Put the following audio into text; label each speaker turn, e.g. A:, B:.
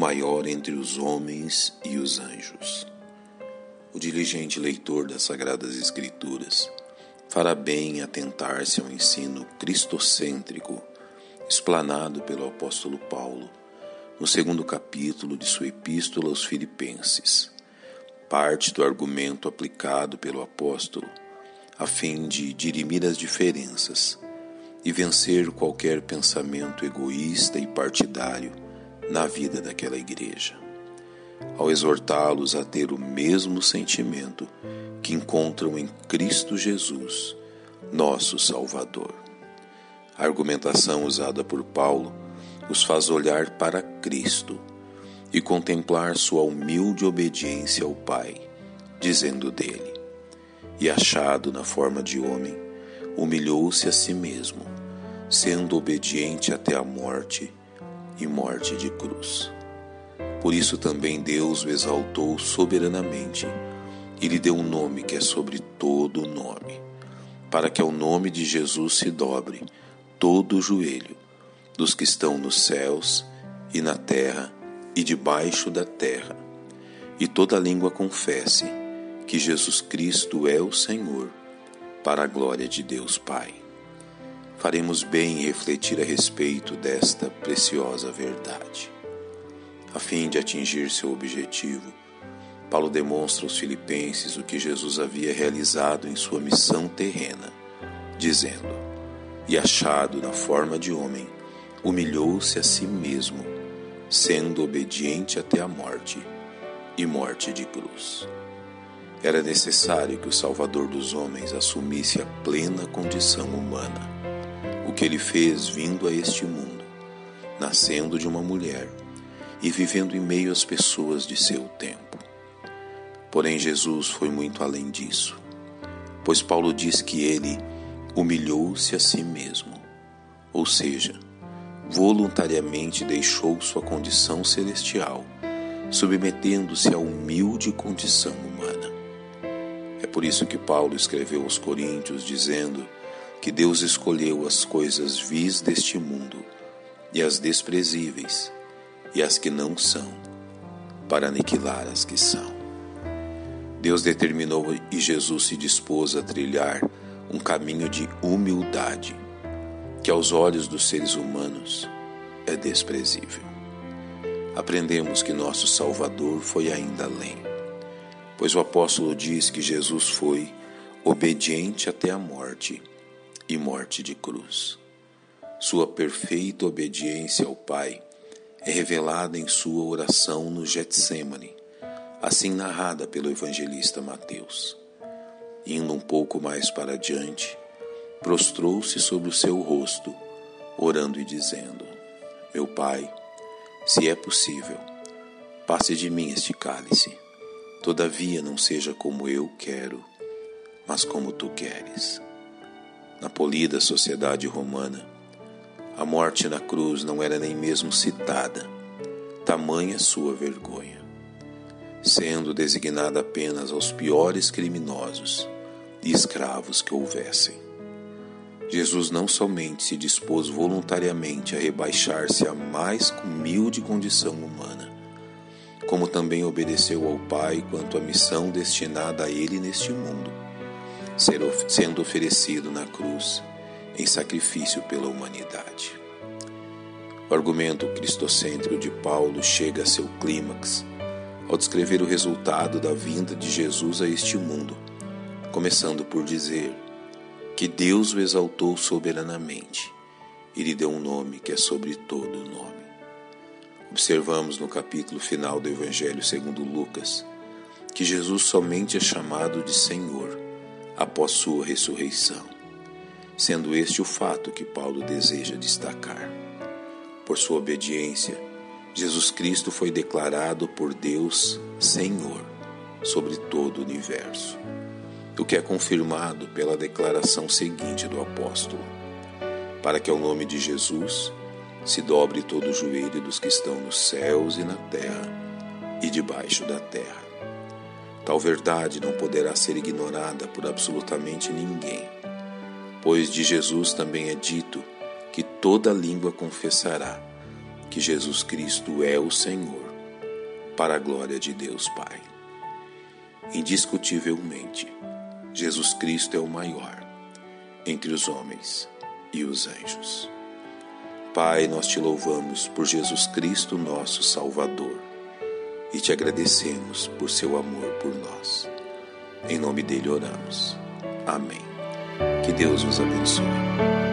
A: maior entre os homens e os anjos. O diligente leitor das Sagradas Escrituras fará bem em atentar-se ao ensino cristocêntrico explanado pelo apóstolo Paulo no segundo capítulo de sua Epístola aos Filipenses. Parte do argumento aplicado pelo apóstolo a fim de dirimir as diferenças e vencer qualquer pensamento egoísta e partidário na vida daquela igreja, ao exortá-los a ter o mesmo sentimento que encontram em Cristo Jesus, nosso Salvador. A argumentação usada por Paulo os faz olhar para Cristo e contemplar sua humilde obediência ao Pai, dizendo dele: E achado na forma de homem, humilhou-se a si mesmo, sendo obediente até a morte e morte de cruz. Por isso também Deus o exaltou soberanamente e lhe deu um nome que é sobre todo nome, para que ao nome de Jesus se dobre todo o joelho dos que estão nos céus e na terra e debaixo da terra, e toda língua confesse que Jesus Cristo é o Senhor, para a glória de Deus Pai. Faremos bem em refletir a respeito desta preciosa verdade. A fim de atingir seu objetivo, Paulo demonstra aos Filipenses o que Jesus havia realizado em sua missão terrena, dizendo: E achado na forma de homem, humilhou-se a si mesmo, sendo obediente até a morte e morte de cruz. Era necessário que o Salvador dos homens assumisse a plena condição humana, o que ele fez vindo a este mundo, nascendo de uma mulher e vivendo em meio às pessoas de seu tempo. Porém, Jesus foi muito além disso, pois Paulo diz que ele humilhou-se a si mesmo, ou seja, voluntariamente deixou sua condição celestial, submetendo-se à humilde condição humana. É por isso que Paulo escreveu aos Coríntios dizendo que Deus escolheu as coisas vis deste mundo e as desprezíveis e as que não são, para aniquilar as que são. Deus determinou e Jesus se dispôs a trilhar um caminho de humildade que aos olhos dos seres humanos é desprezível. Aprendemos que nosso Salvador foi ainda além, pois o apóstolo diz que Jesus foi obediente até a morte e morte de cruz. Sua perfeita obediência ao Pai é revelada em sua oração no Getsemane, assim narrada pelo evangelista Mateus. Indo um pouco mais para adiante, prostrou-se sobre o seu rosto, orando e dizendo: Meu Pai, se é possível, passe de mim este cálice. Todavia não seja como eu quero, mas como tu queres. Na polida sociedade romana, a morte na cruz não era nem mesmo citada, tamanha sua vergonha, sendo designada apenas aos piores criminosos e escravos que houvessem. Jesus não somente se dispôs voluntariamente a rebaixar-se à mais humilde condição humana, como também obedeceu ao Pai quanto à missão destinada a ele neste mundo, sendo oferecido na cruz em sacrifício pela humanidade. O argumento cristocêntrico de Paulo chega a seu clímax ao descrever o resultado da vinda de Jesus a este mundo, começando por dizer que Deus o exaltou soberanamente e lhe deu um nome que é sobre todo nome. Observamos no capítulo final do Evangelho segundo Lucas que Jesus somente é chamado de Senhor após sua ressurreição, sendo este o fato que Paulo deseja destacar. Por sua obediência, Jesus Cristo foi declarado por Deus Senhor sobre todo o universo o que é confirmado pela declaração seguinte do apóstolo: para que ao nome de Jesus se dobre todo o joelho dos que estão nos céus e na terra e debaixo da terra. Tal verdade não poderá ser ignorada por absolutamente ninguém, pois de Jesus também é dito que toda língua confessará que Jesus Cristo é o Senhor, para a glória de Deus Pai. Indiscutivelmente, Jesus Cristo é o maior entre os homens e os anjos. Pai, nós te louvamos por Jesus Cristo, nosso Salvador, e te agradecemos por seu amor por nós. Em nome dele oramos. Amém. Que Deus vos abençoe.